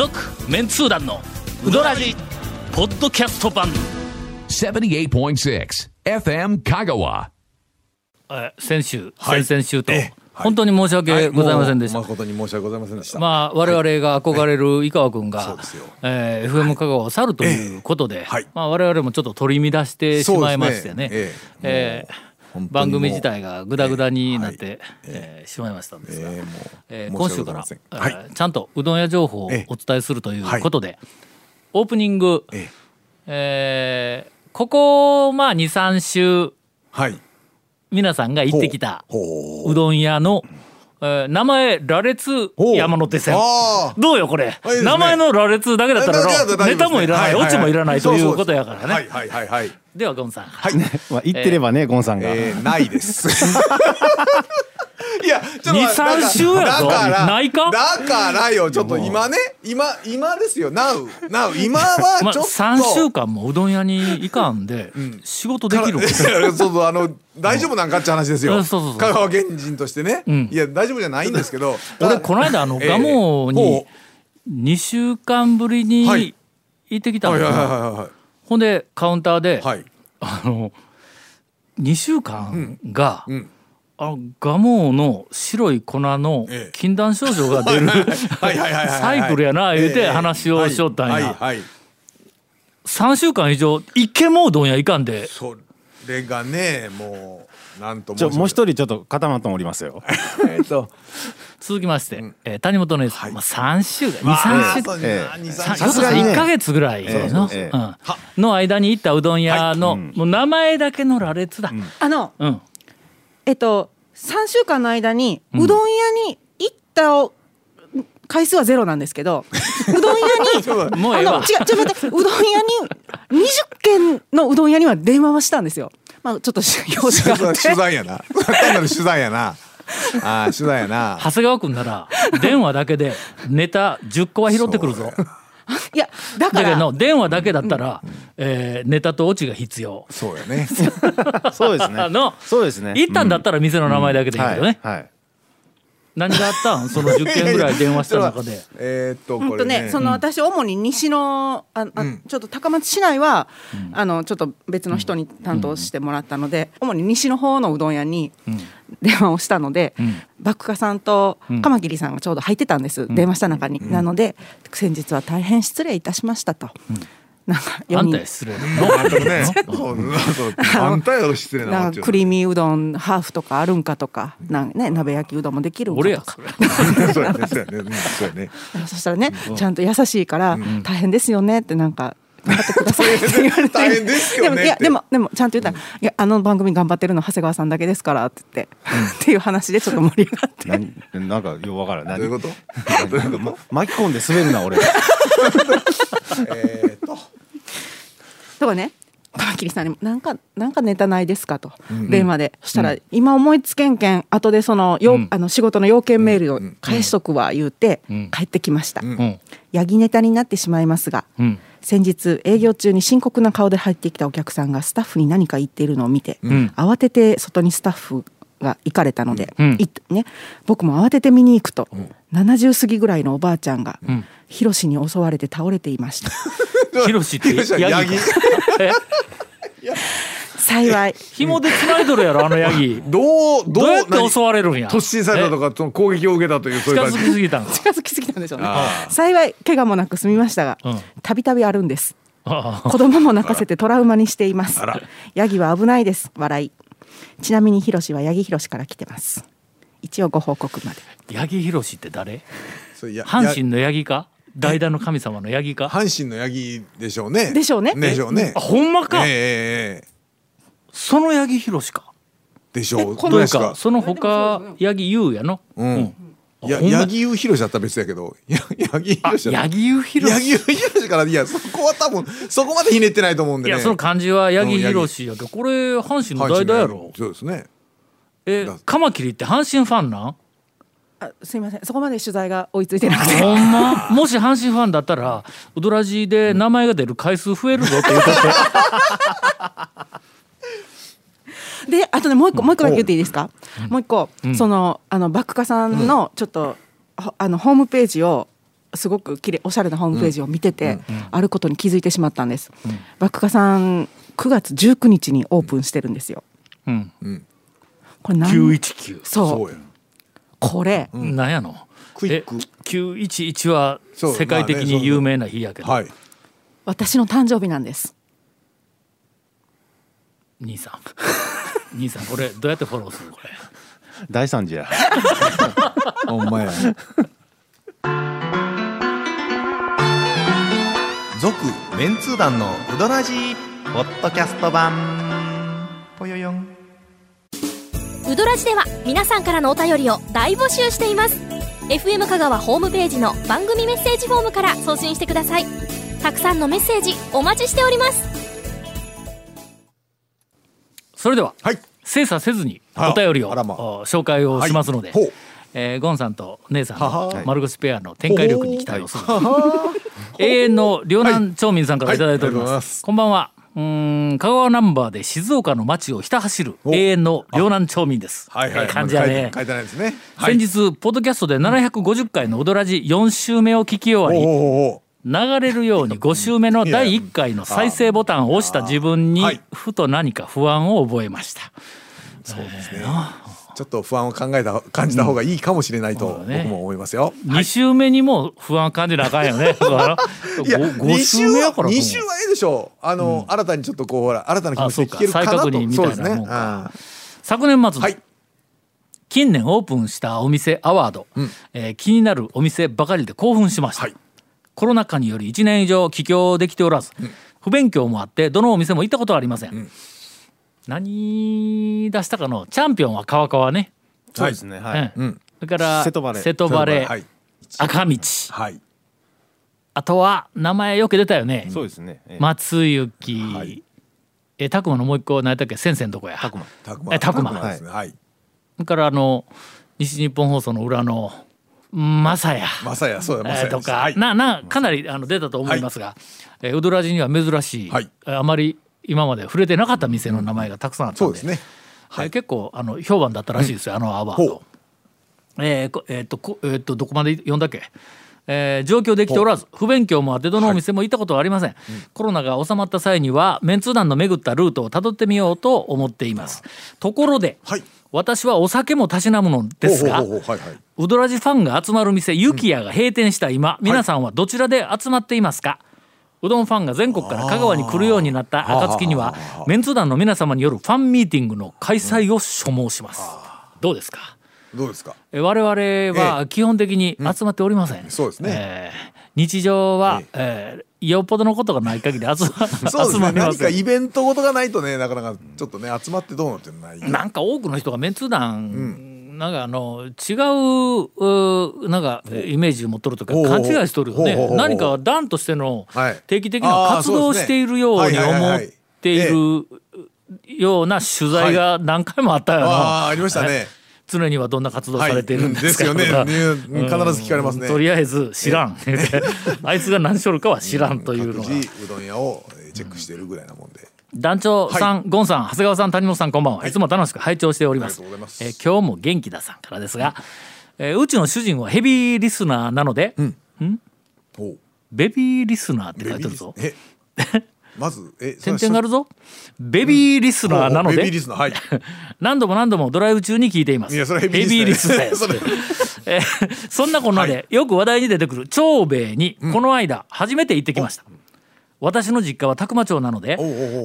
続メンツー団のウドラジポッドキャスト版。78.6 FM. えー先週、はい。先々週と、本当に申し訳ございませんでした、はいもう誠に申し訳ございませんでした。まあ我々が憧れる井川君が、そうですよ。えー FM 香川を去るということで、はい。まあ、我々もちょっと取り乱してしまいましてね。そうですね。えー本当にもう番組自体がグダグダになって、えーしまいましたんですが、えー今週からはちゃんとうどん屋情報をええお伝えするということで、オープニング、えええーここまあ23週はい。皆さんが行ってきたほう。う。どん屋の、えー名前羅列山手線。どうよこれ、名前の羅列だけだったらネタもいらない、オチもいらないということやからね、はいはいはいはい。ではゴンさん、はい。まあ、言ってればね、ゴンさんが。えー、ないです。いや、ちょっと二三週やぞ。だからないか？だからよ、ちょっと今ね、今、今ですよ、now、now、今はまあ、ちょっと。3週間もうどん屋に行かんで仕事できる。か そうそうあの大丈夫なんかって話ですよ。うんそうそうそう。香川県人としてね、ん。いや大丈夫じゃないんですけど。俺この間あのええ蒲生にほ2週間ぶりにはい。行ってきたのうはいはいかはいなほんでカウンターで、はい。はい。あの2週間が、ん。あの蒲生の白い粉のええ。禁断症状が出るサイクルやな言うてええ話をしよったんや、はい。はい。はい。3週間以上一軒もうどん屋行かんで。それがねもうなんとちょ、もう人一人ちょっと固まっておりますよ。えっと続きまして、えー谷本姉さん、はい。まあ、3週間。まあ23週さ三週さすがにね。1か月ぐらいの,、の間に行ったうどん屋の、もう名前だけの羅列だ、あのうん。えっと3週間の間にうどん屋に行った回数はゼロなんですけど、うどん屋にもう違うちょっと待って。うどん屋に20軒のうどん屋には電話はしたんですよ。まあちょっと用事があって。取材やな。単なる取材やな あー取材やな。長谷川君なら電話だけでネタ10個は拾ってくるぞ。いやだから。だけど電話だけだったら、えーネタとオチが必要。そうやね。そうですね。のそうですね。行ったんだったら店の名前だけでいいけどね、はい。はい。何があったん？その10件ぐらい電話した中で。えーっと本当これね。ねその私主に西のああちょっと高松市内は、あのちょっと別の人に担当してもらったので、主に西の方のうどん屋に電話をしたので、バックカさんとカマキリさんがちょうど入ってたんです、電話した中に、なので先日は大変失礼いたしましたと、なんかあ4人んたや失礼なあんたね。あんたやろ失礼なクリーミーうどんハーフとかあるんかとかなんかね鍋焼きうどんもできるんか俺やとかそれ。そうやねそうやね。そしたらね、ちゃんと優しいから、大変ですよねってなんか頑張ってくださいって言われて。大変ですよねもいやでもでもちゃんと言ったら、いやあの番組頑張ってるの長谷川さんだけですからって言って、っていう話でちょっと盛り上がって。なんなんかようわからん。何？どういうこと？どういうこと？巻き込んで滑るな、俺。えーっと。とかね？カマキリさんにも「なんかなんかネタないですか?」と電話で、そしたら、今思いつけんけん後でそのよ、あの仕事の要件メールを返しとくわ言うて、帰ってきました、うん。ヤギネタになってしまいますが、うん先日営業中に深刻な顔で入ってきたお客さんがスタッフに何か言っているのを見て、ん。慌てて外にスタッフが行かれたので、うん。いね、僕も慌てて見に行くと、70過ぎぐらいのおばあちゃんが、ん。ヒロシに襲われて倒れていました。ヒロシってヤギ 幸い。紐で繋いどるやろあのヤギ。どうどどうやって何？襲われるんや？突進されたとかその攻撃を受けたというそういう近感じ？づきすぎた近づきすぎたんでしょうねあ。幸い怪我もなく済みましたがうん。たびたびあるんです。子供も泣かせてトラウマにしています。ヤギは危ないです。笑い。ちなみにヒロシはヤギヒロシから来てます。一応ご報告まで。ヤギヒロシって誰？そういや阪神のヤギか？代打の神様のヤギか？阪神のヤギでしょうね。でしょうね。でしょうね。あほんまか、ええそのヤギヒロシか？でしょう。このどうですか？かその他ヤギユウやの？うん。やほんま。ヤギユヒロシだったら別だけど。やヤギヒあロシだヤギユヒロシヤギユヒロシからいやそこは多分そこまでひねってないと思うんでね。いやその漢字はヤギヒロシやけどこれ阪神の代打やろ。そうですね。えカマキリって阪神ファンなん？あすいません。そこまで取材が追いついてなくて。ほんま？もし阪神ファンだったらウドラジで名前が出る回数増えるぞって言うてであとねもう一個もう一個だけ言っていいですか、もう一個、そのあのバックカさんのちょっと、ほあのホームページをすごく綺麗おしゃれなホームページを見てて、あることに気づいてしまったんです。爆花さん9月19日にオープンしてるんですよ。うん。これ何919そう。そうやこれ、なんやの？えクイック。911はそう世界的に有名な日やけど、はい。私の誕生日なんです。兄さん兄さんこれどうやってフォローするこれ？大惨事や。ほんまや。続メンツー団のウドラジーポッドキャスト版。ぽよよん。ウドラジでは皆さんからのお便りを大募集しています。FM 香川ホームページの番組メッセージフォームから送信してください。たくさんのメッセージお待ちしておりますそれでははい。精査せずにあお便りをまお紹介をしますので、はいえーゴンさんと姉さんのマルコスペアの展開力に期待をする 永遠の両南町民さんからいただいております,、はい。ます。こんばんは。うーん香川ナンバーで静岡の街をひた走るお。永遠の両南町民です。はいはい。ええ感じやね書いてないですね。はい。先日ポッドキャストで750回の「踊らじ」4週目を聞き終わりおうおうおう流れるように5週目の第1回の再生ボタンを押した自分にはい。ふと何か不安を覚えました。そうですね。ちょっと不安を考えた感じた方がいいかもしれないと僕も思いますよ。2週目にも不安感じなあかんよね。いやご2 5週目やから二週はええでしょう。あの新たにちょっとこうほら新たな気持ちで聞けるかなと。あそうか。再確認みたいなそうですね昨年末、はい。近年オープンしたお店アワード、えー気になるお店ばかりで興奮しました、はいコロナ禍により1年以上帰郷できておらず、不勉強もあってどのお店も行ったことはありません、何出したかのチャンピオンは川川ね、そうですね。はい。うん。それから瀬戸バレー。瀬戸バレーはい。赤道。はい。あとは名前よく出たよね、そうですね。ええ。松雪、はい。え拓磨のもう一個何やったっけ？先生のとこや。たくまたくまえたくまですね。はい。それからあの西日本放送の裏のマサヤまさやそうやまさやえーとか、はい。ななかなりあの出たと思いますが、えーウドラジには珍しい、あまり今まで触れてなかった店の名前がたくさんあったんで,、そうですね。えー結構あの評判だったらしいですよ、あのアワード。ええーとこえーとどこまで読んだっけ？えー状況できておらず不勉強もあってどのお店も行ったことはありません、コロナが収まった際にはメンツー団の巡ったルートをたどってみようと思っています。ところで、はい私はお酒もたしなむのですがウドラジファンが集まる店ユキヤが閉店した今、皆さんはどちらで集まっていますか？うどんファンが全国から香川に来るようになった暁にはメンツ団の皆様によるファンミーティングの開催を所望します、どうですか？どうですか？え我々は基本的に集まっておりません、そうですね。えー日常は、えーよっぽどのことがない限り集ま そうですね。何かイベントごとがないとねなかなかちょっとね集まってどうなってない。なんか多くの人がメンツ団、なんかあの違ううなんかイメージを持っとるとか勘違いしとるよね。何か団としてのはい。定期的な活動をしているように思っているような取材が何回もあったよな、ああありましたね常にはどんな活動されているんですか、はい。うん。ですよね。ね必ず聞かれますね。うん。とりあえず知らん。あいつが何しょるかは知らんというのが。各自うどん屋をえーチェックしてるぐらいなもんで。団長さん、ゴンさん長谷川さん谷本さんこんばんは、い、つも楽しく拝聴しております。えー今日も元気ださんからですが、えーうちの主人はヘビーリスナーなので、おうベビーリスナーって書いてるぞ。え？まずえ点々があるぞ。ベビーリスナーなのベビーでリスナーはい。何度も何度もドライブ中に聞いています。いやそれヘビーリスナーヘビーリスナーや それ。えーそんなこんなでよく話題に出てくる長兵衛にこの間初めて行ってきました、私の実家は宅間町なので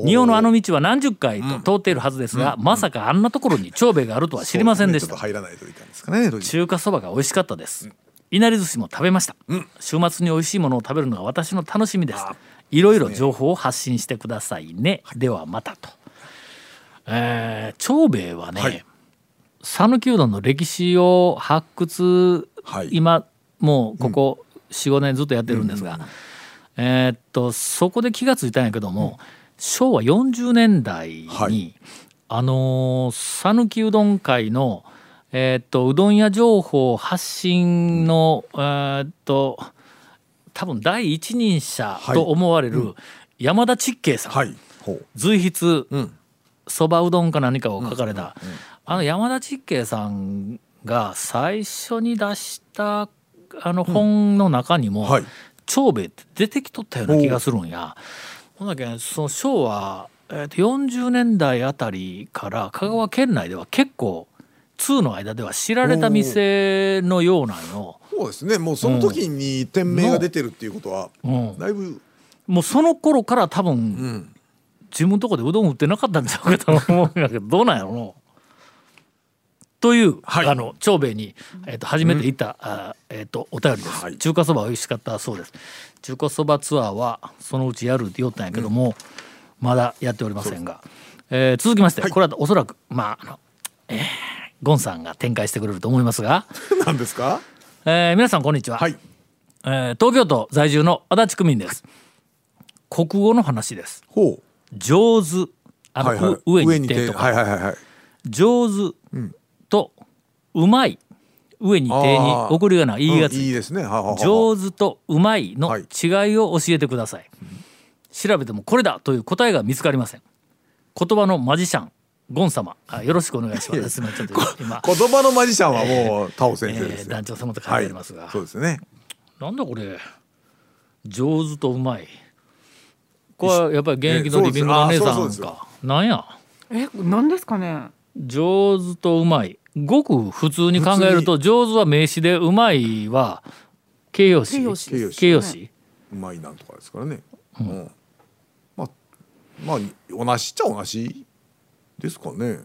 仁王のあの道は何十回と通っているはずですが、まさかあんなところに長兵衛があるとは知りませんでした。そうねちょっと入らないといかんですかね中華そばが美味しかったです、いなり寿司も食べました、週末に美味しいものを食べるのが私の楽しみですいろいろ情報を発信してくださいね、ではまたと。えー長兵衛はね、はい。讃岐うどんの歴史を発掘、はい。今もうここ45年ずっとやってるんですが、えーっとそこで気がついたんやけども、昭和40年代に、はい。あのー讃岐うどん会のえーっとうどん屋情報発信の、えーっと多分第一人者と思われる山田ちっけいさん、はい。随筆うん。そばうどんか何かを書かれた、あの山田ちっけいさんが最初に出したあの本の中にも、はい。長兵衛って出てきとったような気がするんや。ほんだけんその昭和、えー、と40年代あたりから香川県内では結構通の間では知られた店のようなんよ。そうですね。もうその時に店名が出てるっていうことは、うん、だいぶ。もうその頃から多分、うん。自分のとこでうどん売ってなかったんちゃうかと思うんやけどどうなんやろうの。という、はい。あの長兵衛に、えー、と初めて行った、あーえー、とお便りです、はい。中華そば美味しかったそうです。中華そばツアーはそのうちやるって言おったんやけども、まだやっておりませんが、えー続きまして、これはおそらくまああの、えーゴンさんが展開してくれると思いますが、何ですか？えー皆さんこんにちは、はい。えー東京都在住の足立区民です。国語の話です。ほう。上手。あの、はいはい。う上に手とか、はいはいはいはい。上手とうまい。上に手に送るような言いがつ。いうんいいですね。はははは上手とうまいのはい。違いを教えてください、調べてもこれだという答えが見つかりません。言葉のマジシャンゴン様。あよろしくお願いします。すみませんちょっと今、言葉のマジシャンはもうタオ先生です。よ、えー団長様と書いてありますが、そうですね。なんだこれ。上手とうまい。これはやっぱり現役のリビングの姉さんか。なんや？え何ですかね？上手とうまい。ごく普通に考えると上手は名詞でうまいは形容詞。形容詞形容詞。形容詞。うまいなんとかですからね、うん。まあまあ同じっちゃ同じですかね。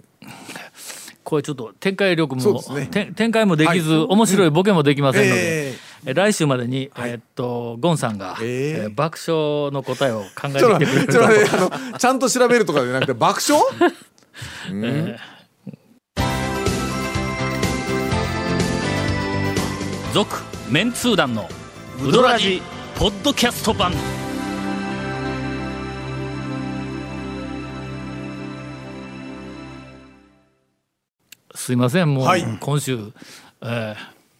これちょっと展開力も、ね。て展開もできず、はい。面白いボケもできませんので、ええ。来週までに、えーっとゴンさんが、えーえー爆笑の答えを考えてきてくれると。ちゃんと調べるとかじゃなくて爆笑？続メンツー団のウドラジポッドキャスト版すいませんもう、はい。今週、えー、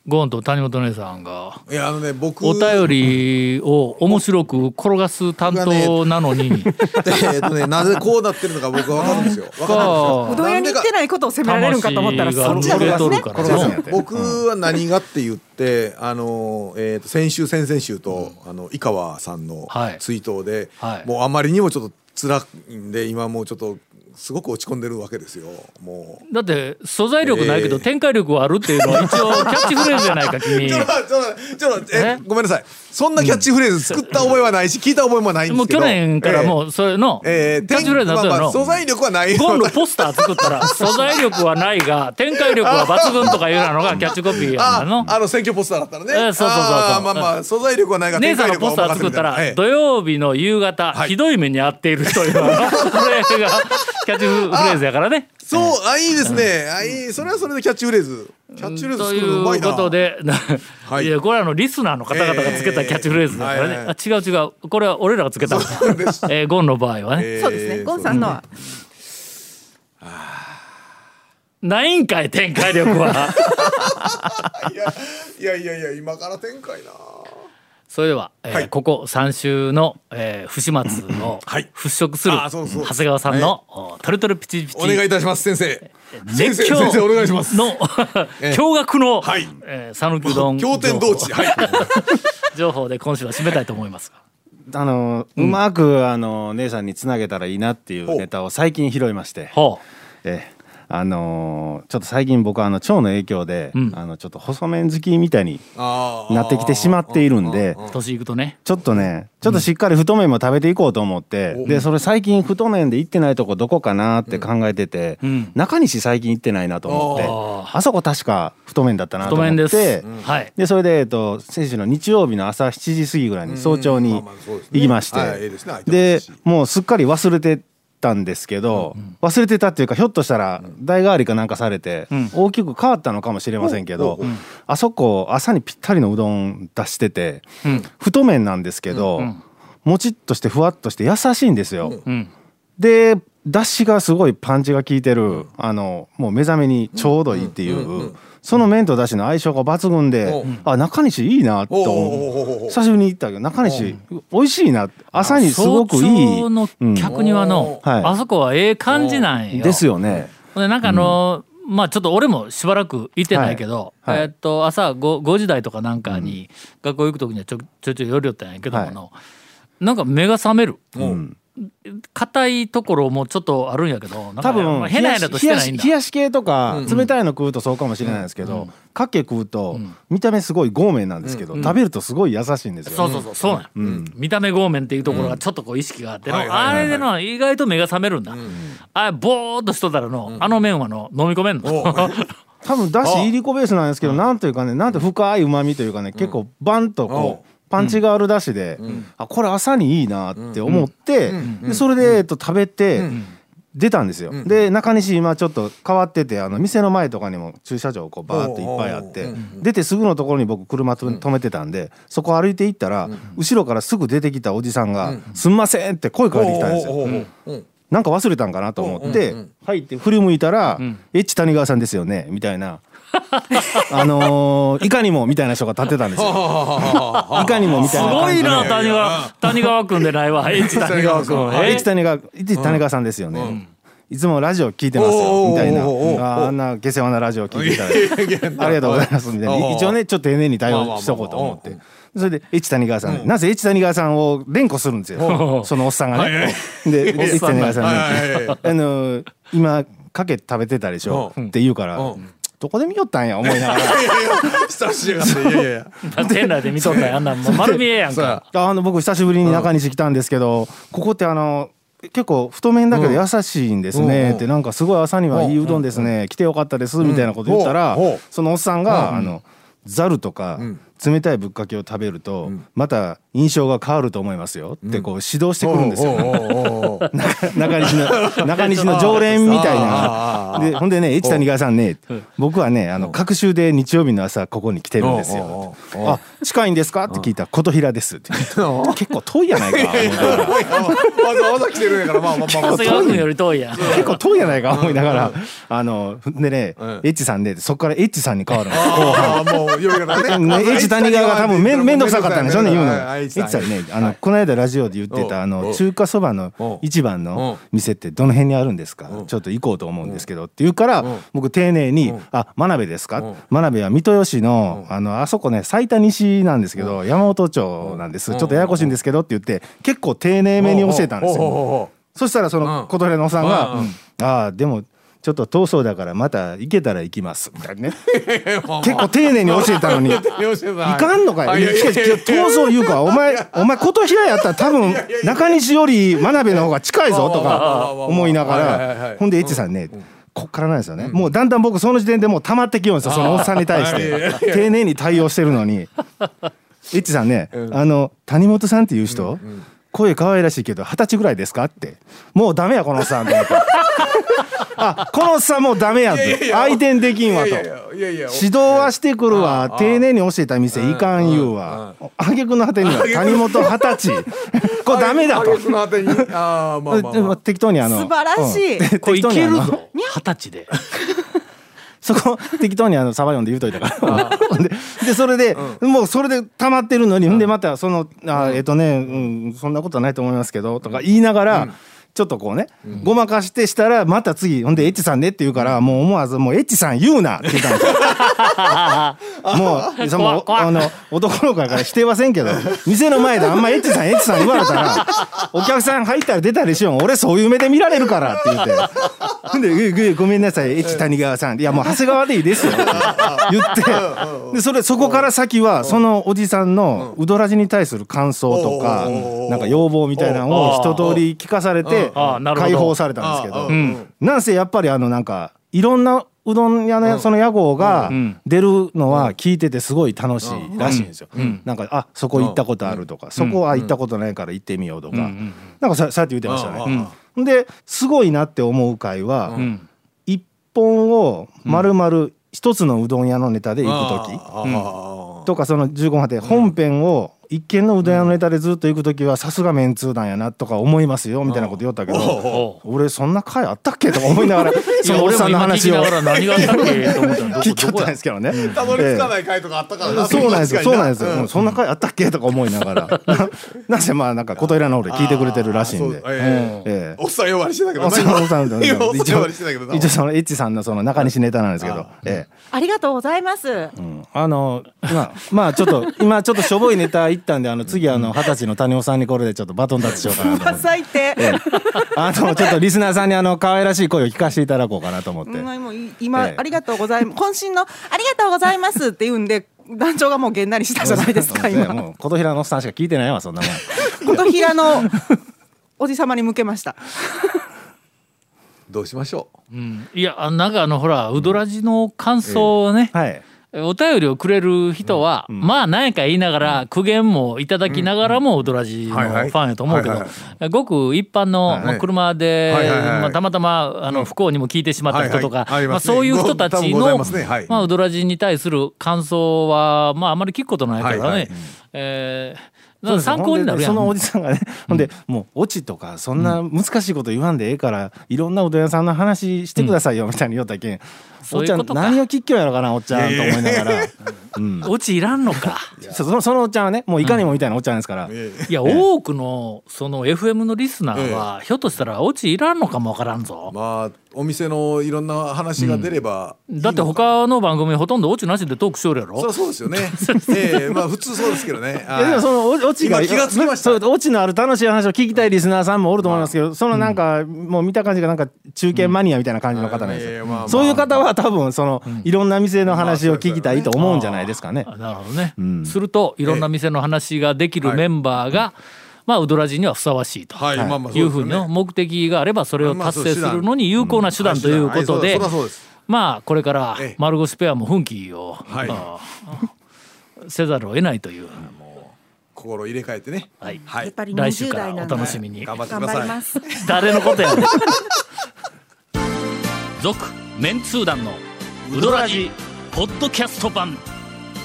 ゴーンと谷本姉さんがいやあのね僕お便りを面白く転がす担当なのに、えーとねなぜこうなってるのか僕は分かるんですよ分かるんですよ。う。どん屋に行ってないことを責められるんかと思ったらそっち魂がなんですね。抜けとるからの僕は何がって言ってあの、えー、と先週先々週と、あの井川さんのはい。追悼で、はい。もうあまりにもちょっと辛いんで今もうちょっとすごく落ち込んでるわけですよ。もう。だって素材力ないけどえー展開力はあるっていうのは一応キャッチフレーズじゃないか 君。ちょっとちょっとえ？えごめんなさい。そんなキャッチフレーズ作った覚えはないし聞いた覚えもないんでもうすけど。去年からもうそれのキャッチフレーズになったまあまあの素材力はない。ゴンのポスター作ったら素材力はないが展開力は抜群とかいうのがキャッチコピーやの。あの選挙ポスターだったらね、えーそうそうそうそう。あーまあまあ素材力はないが姉さんの展開ポスター力はお任せみたいな作ったらええ。土曜日の夕方はい。ひどい目に遭っている人いうの がキャッチフレーズやからね。そうあいいですね、あいいそれはそれでキャッチフレーズ。キャッチフレーズということで、はい。い、やこれはあのリスナーの方々がつけたキャッチフレーズだからね、えーはいはい。あ違う違う。これは俺らがつけた。えーゴンの場合はね、えーそうですね。ゴンさんのは。ないんかい展開力は。いやいやいやいや今から展開なそれでは、えーはい。ここ3週の、えー、不始末をはい。払拭する、あそうそう長谷川さんの、おトルトルピチピチ。お願いいたします先生。先熱狂生先生お願いします。の ええ。驚愕のはい。えー讃岐、うどん経典同地はい。情報で今週は締めたいと思いますが。あの、うまくあの姉さんにつなげたらいいなっていうネタを最近拾いまして、ほええあのーちょっと最近僕はあの腸の影響で、うん。あのちょっと細麺好きみたいになってきてしまっているんでう年いくとね。ちょっとねちょっとしっかり太麺も食べていこうと思って、おでそれ最近太麺で行ってないとこどこかなって考えてて、うん。中西最近行ってないなと思ってああそこ確か太麺だったなと太思って麺でそれで、えっと、先週の日曜日の朝7時過ぎぐらいに早朝に行きまして、でもうすっかり忘れてたんですけど、忘れてたっていうかひょっとしたら代替わりかなんかされて、ん。大きく変わったのかもしれませんけど、うんあそこ朝にぴったりのうどん出してて、うん。太麺なんですけど、ん。もちっとしてふわっとして優しいんですよ。うん。でだしがすごいパンチが効いてる、あのもう目覚めにちょうどいいっていう、その麺とだしの相性が抜群で、う。んあ中西いいなと思おう久しぶりに行ったけど中西美味しいな。朝にすごくい早い朝の客にはの、あそこはええ感じなんよ、ですよね。でなんかあの、まあちょっと俺もしばらく行ってないけど、はい。はい。えーっと朝 5, 5時台とかなんかに学校行く時にはちょちょいちょい寄り寄ったんやけどもの、なんか目が覚める。うん硬いところもちょっとあるんやけど多分まあ変なやだとしてないんだ。冷やし冷やし系とか冷たいの食うとそうかもしれないですけど、かけ食うと見た目すごい豪麺なんですけど、食べるとすごい優しいんですよ、そうそうそうそうなんや、見た目豪麺っていうところがちょっとこう意識があってあれでの意外と目が覚めるんだ、あぼーっとしとったらの、あの麺はの飲み込めんの。多分だしいりこベースなんですけどなんというかねなんて深いうまみというかね結構バンとこうパンチがあるだしで、あこれ朝にいいなって思って、でそれで、えっと、食べて、出たんですよ、で中西今ちょっと変わっててあの店の前とかにも駐車場こうバーっていっぱいあって出てすぐのところに僕車と止めてたんでそこ歩いて行ったら後ろからすぐ出てきたおじさんが「すんません」って声かけてきたんですよ。なんか忘れたんかなと思って入って。振り向いたら「エッチ谷川さんですよね」みたいな あのーいかにもみたいな人が立ってたんですよ。いかにもみたすいなごいな感じで。谷川谷川君でないわ H 谷川君。あえエッチ谷川エッチ谷川さんですよね。いつもラジオ聞いてますよみたいな。ああんな下世話なラジオ聞いていただいて。ありがとうございますみたいな。一応ねちょっと丁寧に対応しとこうと思って。それでエッチ谷川さんなぜエッチ谷川さんを連呼するんですよ。そのおっさんがね。でエッチ谷川さんに。あの今かけ食べてたでしょって言うからうんどこで見よったんや思いながら。いやいや親しやがっていやいで見とったやんあんなん。もう。丸見えやんか。やあの僕久しぶりに中西来たんですけど、ここってあの結構太麺だけど優しいんですね、うんってなんかすごい朝にはいいうどんですね、来てよかったですみたいなこと言ったら、そのおっさんが、あのざるとか、冷たいぶっかけを食べると、また印象が変わると思いますよってこう指導してくるんですよ、おうおうおうおう。中西の中西の常連みたいな。でほんでね越谷川さんね僕はねあの各週で日曜日の朝ここに来てるんですよ。あ近いんですか？って聞いたら琴平ですって結構遠いやないか。思 いながらわざわざ来てるんやからまあまあまあ 結構遠い。や。ないか思いながら。あのでねエッチさんでそこからエッチさんに変わるんです後半。もう呼び方ね。ね、エッチ谷川が多分めんめんどくさかったんでしょうね言うの。ね。あのこの間ラジオで言ってたあの中華そばの一番の店ってどの辺にあるんですか？ちょっと行こうと思うんですけどって言うから僕丁寧に「あ真鍋ですか?」真鍋は三豊市のあのあそこね最多西なんですけど山本町なんです。ちょっとややこしいんですけどって言って結構丁寧めに教えたんですよ。そしたらその琴平のおっさんがうん「ああでもちょっと遠そうだからまた行けたら行きます」みたいなね。結構丁寧に教えたのに。いかんのかよ。いやいやいや。遠そう言うか、お前、お前琴平やったら多分中西より真鍋の方が近いぞとか思いながら、ほんでエッチさんね、こっからなんですよね。もうだんだん僕その時点でもう溜まってきようんですよ、そのおっさんに対して。丁寧に対応してるのに。エッチさんね、あの、谷本さんっていう人、声可愛らしいけど二十歳ぐらいですかって。もうダメや、このおっさんと思って。あ、このおっさんもうダメやって。相手にできんわと。指導はしてくるわ。丁寧に教えた店いかん言うわ。あげくの果てには谷本二十歳。これダメだと。挙句の果てに。ああまあまあでもまあ。適当にあの素晴らしい。うん。これいけるぞ。二十歳でそこ適当にあのサバ読んで言うといたから。ででそれでもうそれで溜まってるのにほんでまたそのあえっとねうんそんなことはないと思いますけどとか言いながらちょっとこうねごまかしてしたらまた次ほんでエッチさんねって言うからもう思わずもうエッチさん言うなって言ったんですよ。もうそのあの男の子やから否定はせんけど店の前であんまエッチさんエッチさん言われたら お客さん入ったり出たりしよう。俺そういう目で見られるからって言って。ほんでぐいぐいごめんなさいエッチ谷川さん。いやもう長谷川でいいですよ。って。言ってでそれそこから先はそのおじさんのうどらじに対する感想とかなんか要望みたいなのを一通り聞かされて解放されたんですけど。うん。なんせやっぱりあのなんかいろんなうどん屋のその屋号がん。出るのは聞いててすごい楽しいらしいんですよ。なんかあそこ行ったことあるとかそこは行ったことないから行ってみようとか。なんかささっき言ってましたね。ですごいなって思う回はん。一本を丸々一つのうどん屋のネタで行く時とかその15分で本編を一軒のうどん屋のネタでずっと行く時はさすがメンツー団やなとか思いますよみたいなこと言ったけど俺そんな回あったっけとか思いながら いそのおっさんの話を。聞 きよったんですけどね。たどり着かない回とかあったからな、そうなんですよ。そうなんですよ。そんな回あったっけとか思いながら。なぜまあなんか琴平の俺聞いてくれてるらしいんで。おっさん呼ばれしてたけどおっさん一応呼ばれしてたけどな。一応そのエッチさんのその中西ネタなんですけど、ええ。ありがとうございます。うん。あのまあまあちょっと今ちょっとしょぼいネタ行ったんであの次あの二十歳の谷尾さんにこれでちょっとバトンタッチしようかなと思って。最低。あのちょっとリスナーさんにあの可愛らしい声を聞かせていただこうかなと思って。うんもうい今、ええありがとうございます。渾身のありがとうございますって言うんで団長がもうげんなりしたじゃないですかね今。もう琴平のおっさんしか聞いてないわそんなもん。琴平のおじさまに向けました。どうしましょう？うんいやあなんかあのほらウドラジの感想をね、はい。お便りをくれる人は、まあ何やか言いながら苦言もいただきながらもウドラジのファンやと思うけどごく一般のはいまあ車でたまたまあの不幸にも聞いてしまった人とかまそういう人たちのますね。はい。まあウドラジに対する感想はまああまり聞くことないからね。えー参考になるやん。ほんでそのおじさんがね、ほんでもうオチとかそんな難しいこと言わんでええから、いろんなうどん屋さんの話してくださいよみたいに言おったけん、おっちゃん何を聞きようやろかなおっちゃんと思いながら、うん、オチいらんのか。そそのそのおっちゃんはねもういかにもみたいなおっちゃんですから、ええいや、多くのその FM のリスナーは、ひょっとしたらオチいらんのかもわからんぞ。まあお店のいろんな話が出ればいいのか。だって他の番組ほとんどオチなしでトークしよるやろ。そそうですよね。ええまあ普通そうですけどね。いやでもそのおオチが今気がつきました。オチのある楽しい話を聞きたいリスナーさんもおると思いますけど、そのなんか、もう見た感じがなんか中堅マニアみたいな感じの方なんですよ、いやいやまあまあ。そういう方は多分その、いろんな店の話を聞きたいと思うんじゃないですかね。あなるほどね、ん。するといろんな店の話ができるメンバーが、まあウドラジにはふさわしいと。はいまあまあいうふうにの目的があればそれを達成するのに有効な手段ということでまあこれからええ。丸腰ペアも奮起を、せざるを得ないという、心入れ替えてね。はい。はい。やっぱり来週からお20代なんで。楽しみに、頑張ってく頑ださい。誰のことやねん。続メンツー団のウドラジポッドキャスト版